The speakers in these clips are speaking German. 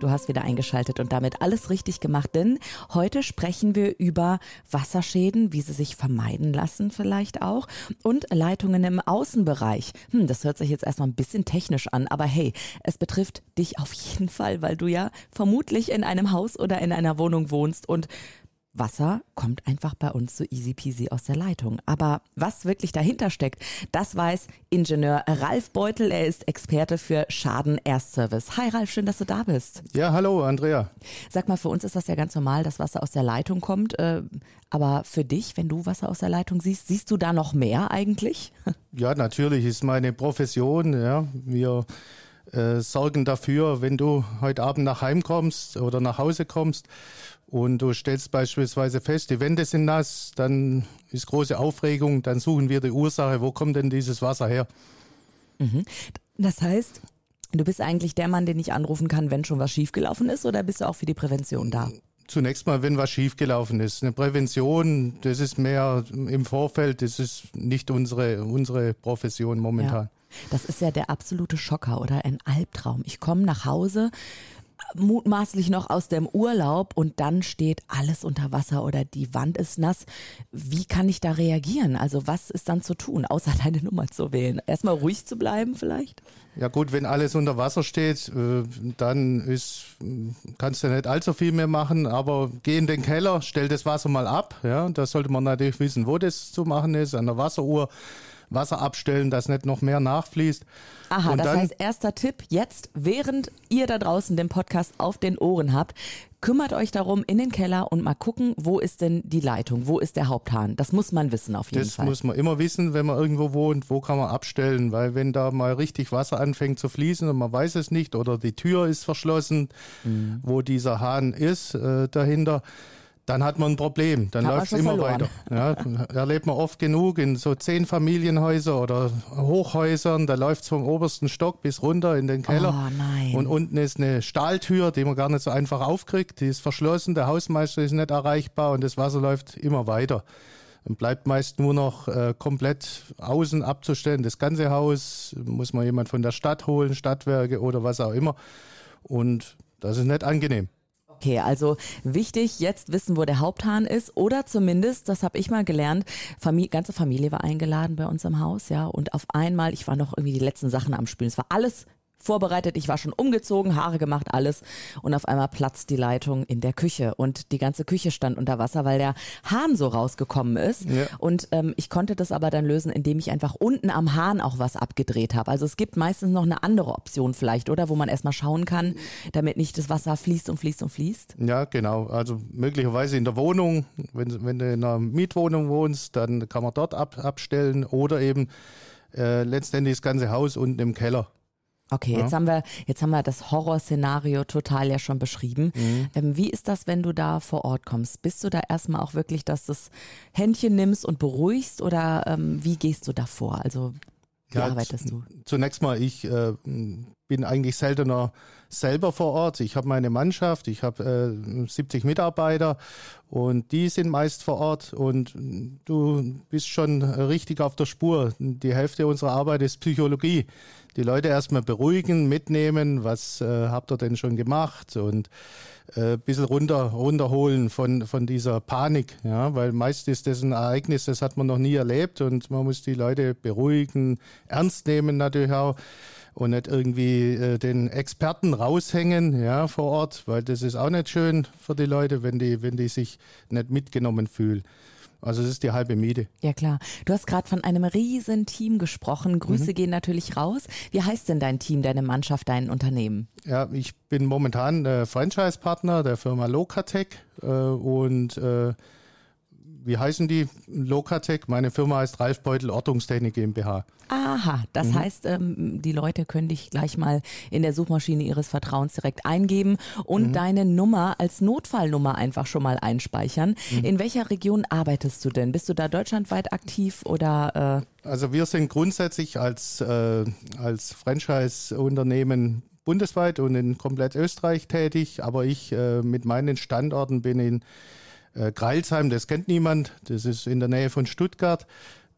Du hast wieder eingeschaltet und damit alles richtig gemacht, denn heute sprechen wir über Wasserschäden, wie sie sich vermeiden lassen vielleicht auch und Leitungen im Außenbereich. Hm, das hört sich jetzt erstmal ein bisschen technisch an, aber hey, es betrifft dich auf jeden Fall, weil du ja vermutlich in einem Haus oder in einer Wohnung wohnst und Wasser kommt einfach bei uns so easy peasy aus der Leitung. Aber was wirklich dahinter steckt, das weiß Ingenieur Ralf Beutel. Er ist Experte für Schaden-Erstservice. Hi Ralf, schön, dass du da bist. Ja, hallo Andrea. Sag mal, für uns ist das ja ganz normal, dass Wasser aus der Leitung kommt. Äh, aber für dich, wenn du Wasser aus der Leitung siehst, siehst du da noch mehr eigentlich? Ja, natürlich ist meine Profession. Ja, wir äh, sorgen dafür, wenn du heute Abend nach Heim kommst oder nach Hause kommst und du stellst beispielsweise fest, die Wände sind nass, dann ist große Aufregung, dann suchen wir die Ursache, wo kommt denn dieses Wasser her? Mhm. Das heißt, du bist eigentlich der Mann, den ich anrufen kann, wenn schon was schiefgelaufen ist, oder bist du auch für die Prävention da? Zunächst mal, wenn was schiefgelaufen ist. Eine Prävention, das ist mehr im Vorfeld, das ist nicht unsere, unsere Profession momentan. Ja. Das ist ja der absolute Schocker oder ein Albtraum. Ich komme nach Hause, mutmaßlich noch aus dem Urlaub und dann steht alles unter Wasser oder die Wand ist nass. Wie kann ich da reagieren? Also was ist dann zu tun, außer deine Nummer zu wählen? Erstmal ruhig zu bleiben vielleicht? Ja gut, wenn alles unter Wasser steht, äh, dann ist, kannst du nicht allzu viel mehr machen, aber geh in den Keller, stell das Wasser mal ab. Ja, da sollte man natürlich wissen, wo das zu machen ist, an der Wasseruhr Wasser abstellen, dass nicht noch mehr nachfließt. Aha, und das heißt, erster Tipp jetzt, während ihr da draußen den Podcast auf den Ohren habt, kümmert euch darum in den Keller und mal gucken, wo ist denn die Leitung, wo ist der Haupthahn. Das muss man wissen auf jeden das Fall. Das muss man immer wissen, wenn man irgendwo wohnt, wo kann man abstellen, weil wenn da mal richtig Wasser anfängt zu fließen und man weiß es nicht oder die Tür ist verschlossen, mhm. wo dieser Hahn ist äh, dahinter, dann hat man ein Problem. Dann läuft es immer verloren. weiter. Ja, erlebt man oft genug in so zehn Familienhäuser oder Hochhäusern. Da läuft es vom obersten Stock bis runter in den Keller. Oh. Und unten ist eine Stahltür, die man gar nicht so einfach aufkriegt. Die ist verschlossen. Der Hausmeister ist nicht erreichbar und das Wasser läuft immer weiter. Dann bleibt meist nur noch äh, komplett außen abzustellen. Das ganze Haus muss man jemand von der Stadt holen, Stadtwerke oder was auch immer. Und das ist nicht angenehm. Okay, also wichtig, jetzt wissen, wo der Haupthahn ist oder zumindest, das habe ich mal gelernt, Familie, ganze Familie war eingeladen bei uns im Haus, ja, und auf einmal, ich war noch irgendwie die letzten Sachen am Spülen. Es war alles vorbereitet, ich war schon umgezogen, Haare gemacht, alles. Und auf einmal platzt die Leitung in der Küche und die ganze Küche stand unter Wasser, weil der Hahn so rausgekommen ist. Ja. Und ähm, ich konnte das aber dann lösen, indem ich einfach unten am Hahn auch was abgedreht habe. Also es gibt meistens noch eine andere Option vielleicht, oder? Wo man erstmal schauen kann, damit nicht das Wasser fließt und fließt und fließt. Ja, genau. Also möglicherweise in der Wohnung, wenn, wenn du in einer Mietwohnung wohnst, dann kann man dort ab, abstellen oder eben äh, letztendlich das ganze Haus unten im Keller. Okay, ja. jetzt haben wir jetzt haben wir das Horrorszenario total ja schon beschrieben. Mhm. Ähm, wie ist das, wenn du da vor Ort kommst? Bist du da erstmal auch wirklich, dass du das Händchen nimmst und beruhigst oder ähm, wie gehst du da vor? Also wie ja, arbeitest du? Zunächst mal, ich äh, bin eigentlich seltener selber vor Ort. Ich habe meine Mannschaft, ich habe äh, 70 Mitarbeiter und die sind meist vor Ort und du bist schon richtig auf der Spur. Die Hälfte unserer Arbeit ist Psychologie die Leute erstmal beruhigen, mitnehmen, was äh, habt ihr denn schon gemacht und äh, ein bisschen runter, runterholen von, von dieser Panik, ja, weil meist ist das ein Ereignis, das hat man noch nie erlebt und man muss die Leute beruhigen, ernst nehmen natürlich auch und nicht irgendwie äh, den Experten raushängen, ja, vor Ort, weil das ist auch nicht schön für die Leute, wenn die, wenn die sich nicht mitgenommen fühlen. Also es ist die halbe Miete. Ja klar. Du hast gerade von einem riesen Team gesprochen. Grüße mhm. gehen natürlich raus. Wie heißt denn dein Team, deine Mannschaft, dein Unternehmen? Ja, ich bin momentan der Franchise-Partner der Firma Locatec äh, und äh, wie heißen die? Lokatec. Meine Firma heißt Ralf Beutel Ortungstechnik GmbH. Aha, das mhm. heißt, ähm, die Leute können dich gleich mal in der Suchmaschine ihres Vertrauens direkt eingeben und mhm. deine Nummer als Notfallnummer einfach schon mal einspeichern. Mhm. In welcher Region arbeitest du denn? Bist du da deutschlandweit aktiv oder? Äh? Also wir sind grundsätzlich als, äh, als Franchise-Unternehmen bundesweit und in komplett Österreich tätig, aber ich äh, mit meinen Standorten bin in äh, Greilsheim, das kennt niemand, das ist in der Nähe von Stuttgart.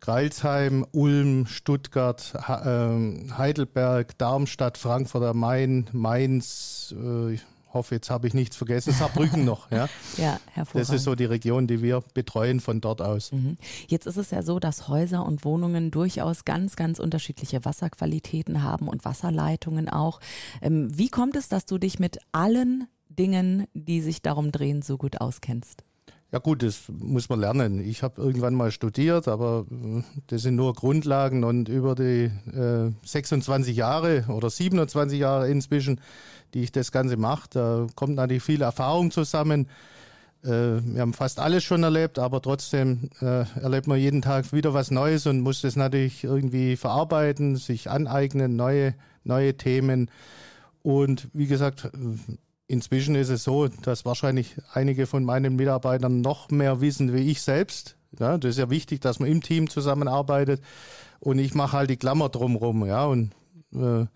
Greilsheim, Ulm, Stuttgart, ähm, Heidelberg, Darmstadt, Frankfurt am Main, Mainz, äh, ich hoffe, jetzt habe ich nichts vergessen, Saarbrücken noch. Ja, ja hervorragend. Das ist so die Region, die wir betreuen von dort aus. Mhm. Jetzt ist es ja so, dass Häuser und Wohnungen durchaus ganz, ganz unterschiedliche Wasserqualitäten haben und Wasserleitungen auch. Ähm, wie kommt es, dass du dich mit allen Dingen, die sich darum drehen, so gut auskennst? Ja gut, das muss man lernen. Ich habe irgendwann mal studiert, aber äh, das sind nur Grundlagen und über die äh, 26 Jahre oder 27 Jahre inzwischen, die ich das Ganze mache, da kommt natürlich viel Erfahrung zusammen. Äh, wir haben fast alles schon erlebt, aber trotzdem äh, erlebt man jeden Tag wieder was Neues und muss das natürlich irgendwie verarbeiten, sich aneignen, neue, neue Themen. Und wie gesagt, Inzwischen ist es so, dass wahrscheinlich einige von meinen Mitarbeitern noch mehr wissen wie ich selbst. Ja, das ist ja wichtig, dass man im Team zusammenarbeitet. Und ich mache halt die Klammer drumherum, ja, und äh,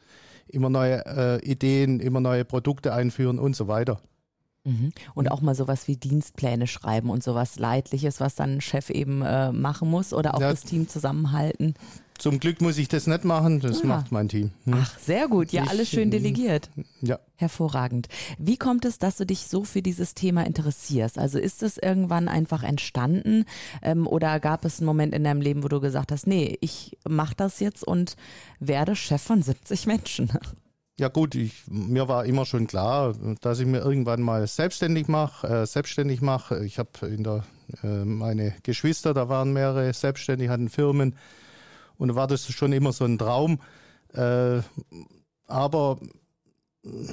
immer neue äh, Ideen, immer neue Produkte einführen und so weiter. Mhm. Und auch mal sowas wie Dienstpläne schreiben und sowas Leidliches, was dann ein Chef eben äh, machen muss oder auch ja, das Team zusammenhalten. Zum Glück muss ich das nicht machen, das ja. macht mein Team. Hm. Ach, sehr gut. Ja, ich, alles schön delegiert. Ja. Hervorragend. Wie kommt es, dass du dich so für dieses Thema interessierst? Also ist es irgendwann einfach entstanden ähm, oder gab es einen Moment in deinem Leben, wo du gesagt hast, nee, ich mache das jetzt und werde Chef von 70 Menschen? Ja gut, ich, mir war immer schon klar, dass ich mir irgendwann mal selbstständig mache, äh, selbstständig mache. Ich habe in der äh, meine Geschwister, da waren mehrere selbstständig, hatten Firmen und da war das schon immer so ein Traum. Äh, aber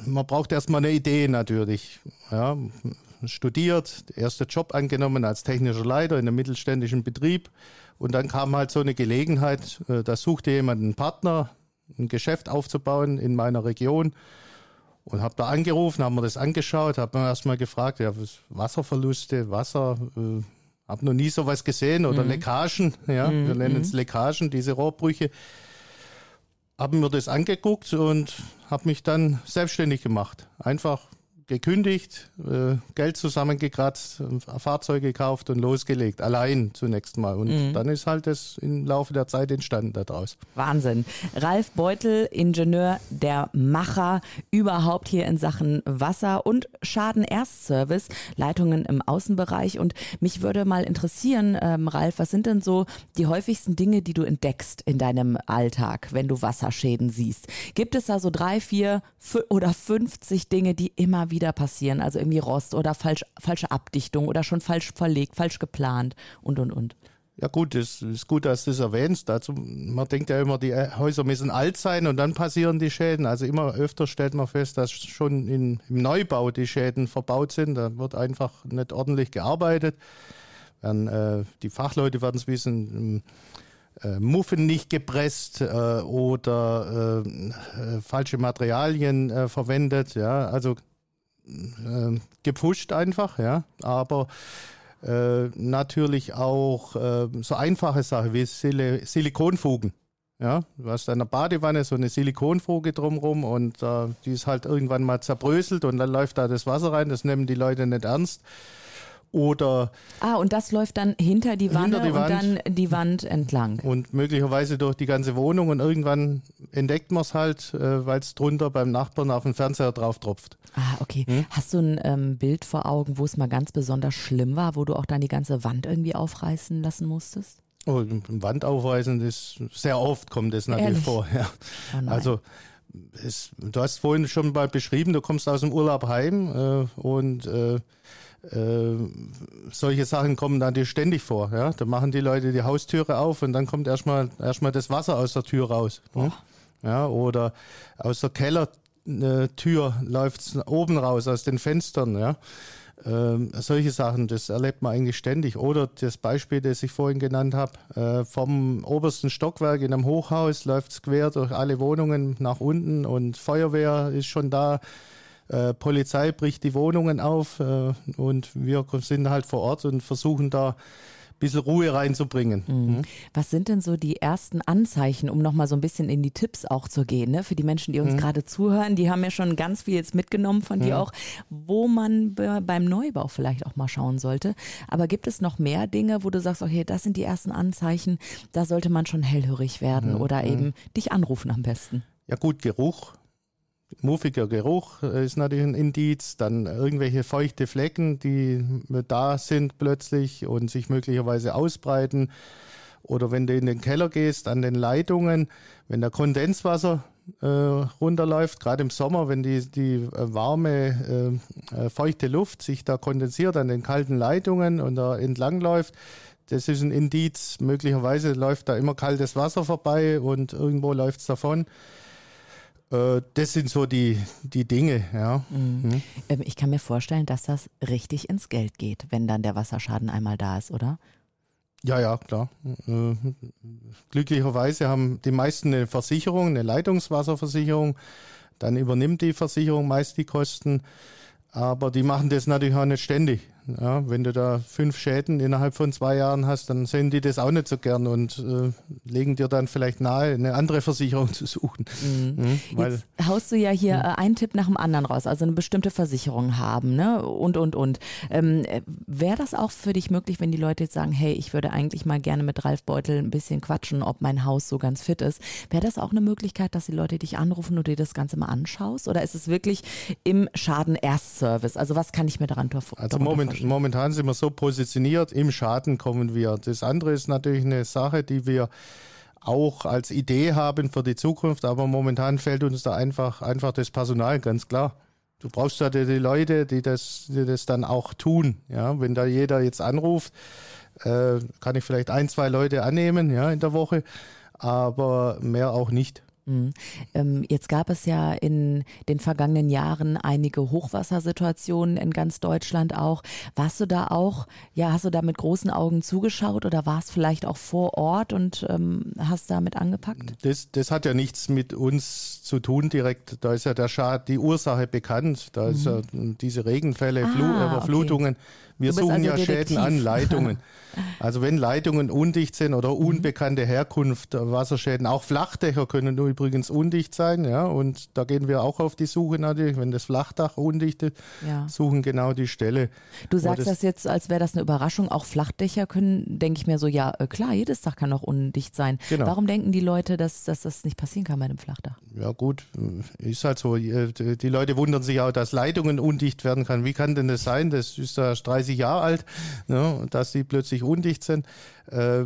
man braucht erstmal eine Idee natürlich. Ja, studiert, erster Job angenommen als technischer Leiter in einem mittelständischen Betrieb. Und dann kam halt so eine Gelegenheit, äh, da suchte jemand einen Partner, ein Geschäft aufzubauen in meiner Region. Und habe da angerufen, haben mir das angeschaut, habe mir erstmal gefragt, ja, Wasserverluste, Wasser, äh, habe noch nie sowas gesehen oder mhm. Leckagen, ja, mhm. wir nennen es mhm. Leckagen, diese Rohrbrüche. Haben mir das angeguckt und habe mich dann selbstständig gemacht. Einfach gekündigt, äh, Geld zusammengekratzt, Fahrzeuge gekauft und losgelegt. Allein zunächst mal. Und mhm. dann ist halt das im Laufe der Zeit entstanden daraus. Wahnsinn. Ralf Beutel, Ingenieur, der Macher überhaupt hier in Sachen Wasser und Schadenerstservice, Leitungen im Außenbereich. Und mich würde mal interessieren, ähm, Ralf, was sind denn so die häufigsten Dinge, die du entdeckst in deinem Alltag, wenn du Wasserschäden siehst? Gibt es da so drei, vier oder 50 Dinge, die immer wieder wieder passieren. Also irgendwie Rost oder falsch, falsche Abdichtung oder schon falsch verlegt, falsch geplant und und und. Ja gut, es ist gut, dass du das erwähnst. Dazu, man denkt ja immer, die Häuser müssen alt sein und dann passieren die Schäden. Also immer öfter stellt man fest, dass schon in, im Neubau die Schäden verbaut sind. Da wird einfach nicht ordentlich gearbeitet. Werden, äh, die Fachleute werden es wissen, äh, Muffen nicht gepresst äh, oder äh, äh falsche Materialien äh, verwendet. Ja, also äh, gepfuscht einfach, ja. Aber äh, natürlich auch äh, so einfache Sachen wie Sil Silikonfugen. Ja, du hast in der Badewanne so eine Silikonfuge drumherum und äh, die ist halt irgendwann mal zerbröselt und dann läuft da das Wasser rein. Das nehmen die Leute nicht ernst. Oder ah, und das läuft dann hinter die Wanne die Wand, und dann die Wand entlang. Und möglicherweise durch die ganze Wohnung und irgendwann entdeckt man es halt, äh, weil es drunter beim Nachbarn auf dem Fernseher drauf tropft. Ah, okay. Hm? Hast du ein ähm, Bild vor Augen, wo es mal ganz besonders schlimm war, wo du auch dann die ganze Wand irgendwie aufreißen lassen musstest? Oh, Wand aufreißen ist sehr oft kommt das natürlich Ehrlich? vor. Ja. Oh also es, du hast vorhin schon mal beschrieben, du kommst aus dem Urlaub heim äh, und äh, äh, solche Sachen kommen dir ständig vor. Ja? Da machen die Leute die Haustüre auf und dann kommt erstmal erstmal das Wasser aus der Tür raus. Hm? Ja, oder aus der Kellertür läuft es oben raus, aus den Fenstern. Ja? Ähm, solche Sachen, das erlebt man eigentlich ständig. Oder das Beispiel, das ich vorhin genannt habe, äh, vom obersten Stockwerk in einem Hochhaus läuft es quer durch alle Wohnungen nach unten und Feuerwehr ist schon da. Äh, Polizei bricht die Wohnungen auf äh, und wir sind halt vor Ort und versuchen da bisschen Ruhe reinzubringen. Mhm. mhm. Was sind denn so die ersten Anzeichen, um nochmal so ein bisschen in die Tipps auch zu gehen, ne? für die Menschen, die uns mhm. gerade zuhören? Die haben ja schon ganz viel jetzt mitgenommen von mhm. dir auch, wo man beim Neubau vielleicht auch mal schauen sollte. Aber gibt es noch mehr Dinge, wo du sagst, okay, das sind die ersten Anzeichen, da sollte man schon hellhörig werden mhm. oder eben dich anrufen am besten? Ja gut, Geruch muffiger Geruch ist natürlich ein Indiz, dann irgendwelche feuchte Flecken, die da sind plötzlich und sich möglicherweise ausbreiten. Oder wenn du in den Keller gehst, an den Leitungen, wenn da Kondenswasser äh, runterläuft, gerade im Sommer, wenn die, die äh, warme, äh, äh, feuchte Luft sich da kondensiert an den kalten Leitungen und da entlangläuft, das ist ein Indiz. Möglicherweise läuft da immer kaltes Wasser vorbei und irgendwo läuft es davon. Äh, das sind so die, die Dinge, ja. Mhm. Mhm. Ich kann mir vorstellen, dass das richtig ins Geld geht, wenn dann der Wasserschaden einmal da ist, oder? Ja, ja, klar. Äh, glücklicherweise haben die meisten eine Versicherung, eine Leitungswasserversicherung. Dann übernimmt die Versicherung meist die Kosten. Aber die machen das natürlich auch nicht ständig. Ja, wenn du da fünf Schäden innerhalb von zwei Jahren hast, dann sehen die das auch nicht so gern und äh, legen dir dann vielleicht nahe, eine andere Versicherung zu suchen. Mhm. Mhm, Jetzt haust du ja hier mhm. einen Tipp nach dem anderen raus, also eine bestimmte Versicherung haben, ne? Und und und. Ähm, Wäre das auch für dich möglich, wenn die Leute jetzt sagen, hey, ich würde eigentlich mal gerne mit Ralf Beutel ein bisschen quatschen, ob mein Haus so ganz fit ist? Wäre das auch eine Möglichkeit, dass die Leute dich anrufen und dir das Ganze mal anschaust? Oder ist es wirklich im Schaden-Erst-Service? Also was kann ich mir daran vorstellen? Also Moment, momentan sind wir so positioniert, im Schaden kommen wir. Das andere ist natürlich eine Sache, die wir auch als Idee haben für die Zukunft, aber momentan fällt uns da einfach, einfach das Personal, ganz klar. Du brauchst da die, die Leute, die das, die das dann auch tun. Ja, wenn da jeder jetzt anruft, äh, kann ich vielleicht ein, zwei Leute annehmen, ja, in der Woche, aber mehr auch nicht. Mhm. Ähm, jetzt gab es ja in den vergangenen Jahren einige Hochwassersituationen in ganz Deutschland auch. Warst du da auch, ja, hast du da mit großen Augen zugeschaut oder warst vielleicht auch vor Ort und ähm, hast damit angepackt? Das, das hat ja nichts mit uns zu tun direkt. Da ist ja der Schad, die Ursache bekannt. Da mhm. ist ja diese Regenfälle, ah, Flu Überflutungen. Okay. Wir suchen also ja Detektiv. Schäden an Leitungen. Also wenn Leitungen undicht sind oder mhm. unbekannte Herkunft, Wasserschäden, auch Flachdächer können übrigens undicht sein, ja, und da gehen wir auch auf die Suche natürlich, wenn das Flachdach undicht ist, ja. suchen genau die Stelle. Du sagst das, das, jetzt, als wäre das eine Überraschung, auch Flachdächer können, denke ich mir so, ja äh, klar, jedes Dach kann auch undicht sein. Genau. Warum denken die Leute, dass, dass das nicht passieren kann bei einem Flachdach? Ja gut, ist halt so, äh, die Leute wundern sich auch, dass Leitungen undicht werden kann. Wie kann denn das sein? Das ist ja 30 Jahre alt, ne, dass die plötzlich undicht sind. Äh,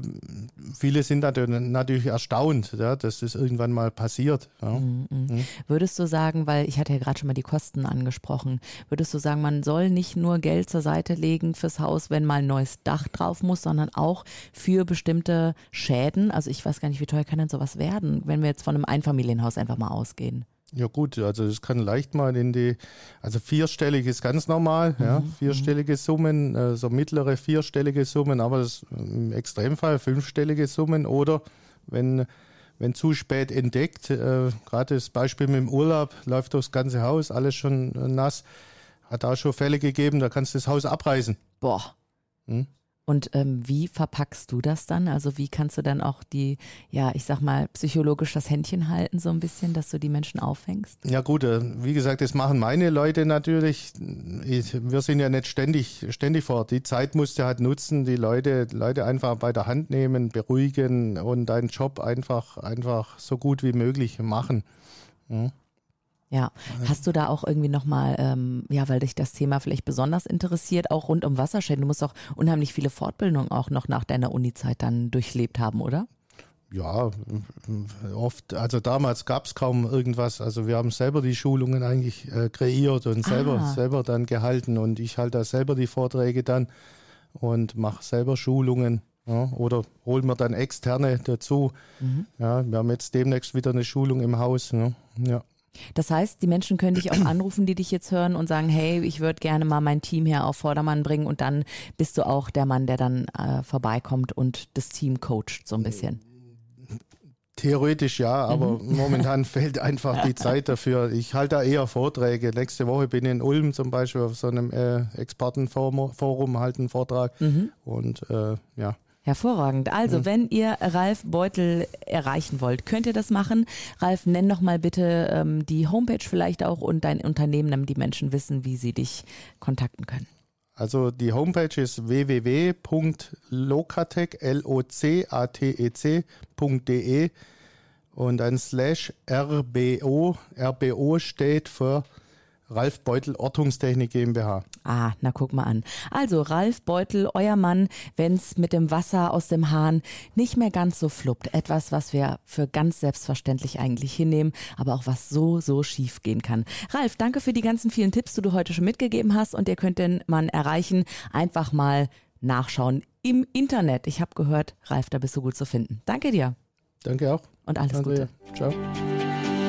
viele sind natürlich erstaunt, ja, dass das irgendwann mal passiert. Ja. Mhm, mhm. Würdest du sagen, weil ich hatte ja gerade schon mal die Kosten angesprochen, würdest du sagen, man soll nicht nur Geld zur Seite legen fürs Haus, wenn mal ein neues Dach drauf muss, sondern auch für bestimmte Schäden? Also ich weiß gar nicht, wie teuer kann denn sowas werden, wenn wir jetzt von einem Einfamilienhaus einfach mal ausgehen? Ja gut, also das kann leicht mal in die, also vierstellig ist ganz normal, mhm. ja, vierstellige Summen, äh, so mittlere vierstellige Summen, aber das, im Extremfall fünfstellige Summen oder wenn, wenn zu spät entdeckt, äh, gerade das Beispiel mit dem Urlaub, läuft durchs ganze Haus, alles schon nass, hat auch schon Fälle gegeben, da kannst du das Haus abreißen. Boah. Hm? Und ähm, wie verpackst du das dann? Also wie kannst du dann auch die, ja, ich sag mal, psychologisch das Händchen halten, so ein bisschen, dass du die Menschen auffängst? Ja gut, äh, wie gesagt, das machen meine Leute natürlich. Ich, wir sind ja nicht ständig, ständig vor. Die Zeit musst du halt nutzen, die Leute, Leute einfach bei der Hand nehmen, beruhigen und deinen Job einfach, einfach so gut wie möglich machen. Ja. Ja, hast du da auch irgendwie nochmal, ähm, ja, weil dich das Thema vielleicht besonders interessiert, auch rund um Wasserschäden, du musst auch unheimlich viele Fortbildungen auch noch nach deiner Unizeit dann durchlebt haben, oder? Ja, oft, also damals gab es kaum irgendwas. Also wir haben selber die Schulungen eigentlich äh, kreiert und selber, ah. selber dann gehalten und ich halte da selber die Vorträge dann und mache selber Schulungen. Ja, oder holen wir dann externe dazu. Mhm. Ja, wir haben jetzt demnächst wieder eine Schulung im Haus. Ja. ja. Das heißt, die Menschen können dich auch anrufen, die dich jetzt hören und sagen, hey, ich würde gerne mal mein Team hier auf Vordermann bringen und dann bist du auch der Mann, der dann äh, vorbeikommt und das Team coacht so ein bisschen. Theoretisch ja, aber mhm. momentan fehlt einfach die Zeit dafür. Ich halte da eher Vorträge. Nächste Woche bin ich in Ulm zum Beispiel auf so einem äh, Expertenforum, halte einen Vortrag mhm. und äh, ja. Hervorragend. Also, mhm. wenn ihr Ralf Beutel erreichen wollt, könnt ihr das machen. Ralf, nenn noch mal bitte ähm, die Homepage vielleicht auch und dein Unternehmen, damit die Menschen wissen, wie sie dich kontakten können. Also die Homepage ist www.locatec, L-O-C-A-T-E-C.de und ein slash RBO. RBO steht für Ralf Beutel Ortungstechnik GmbH. Ah, na guck mal an. Also Ralf Beutel, euer Mann, wenn's mit dem Wasser aus dem Hahn nicht mehr ganz so fluppt. Etwas, was wir für ganz selbstverständlich eigentlich hinnehmen, aber auch was so, so schief gehen kann. Ralf, danke für die ganzen vielen Tipps, die du heute schon mitgegeben hast und ihr könnt den Mann erreichen. Einfach mal nachschauen im Internet. Ich habe gehört, Ralf, da bist du gut zu finden. Danke dir. Danke auch. Und alles Andrea. Gute. Ciao.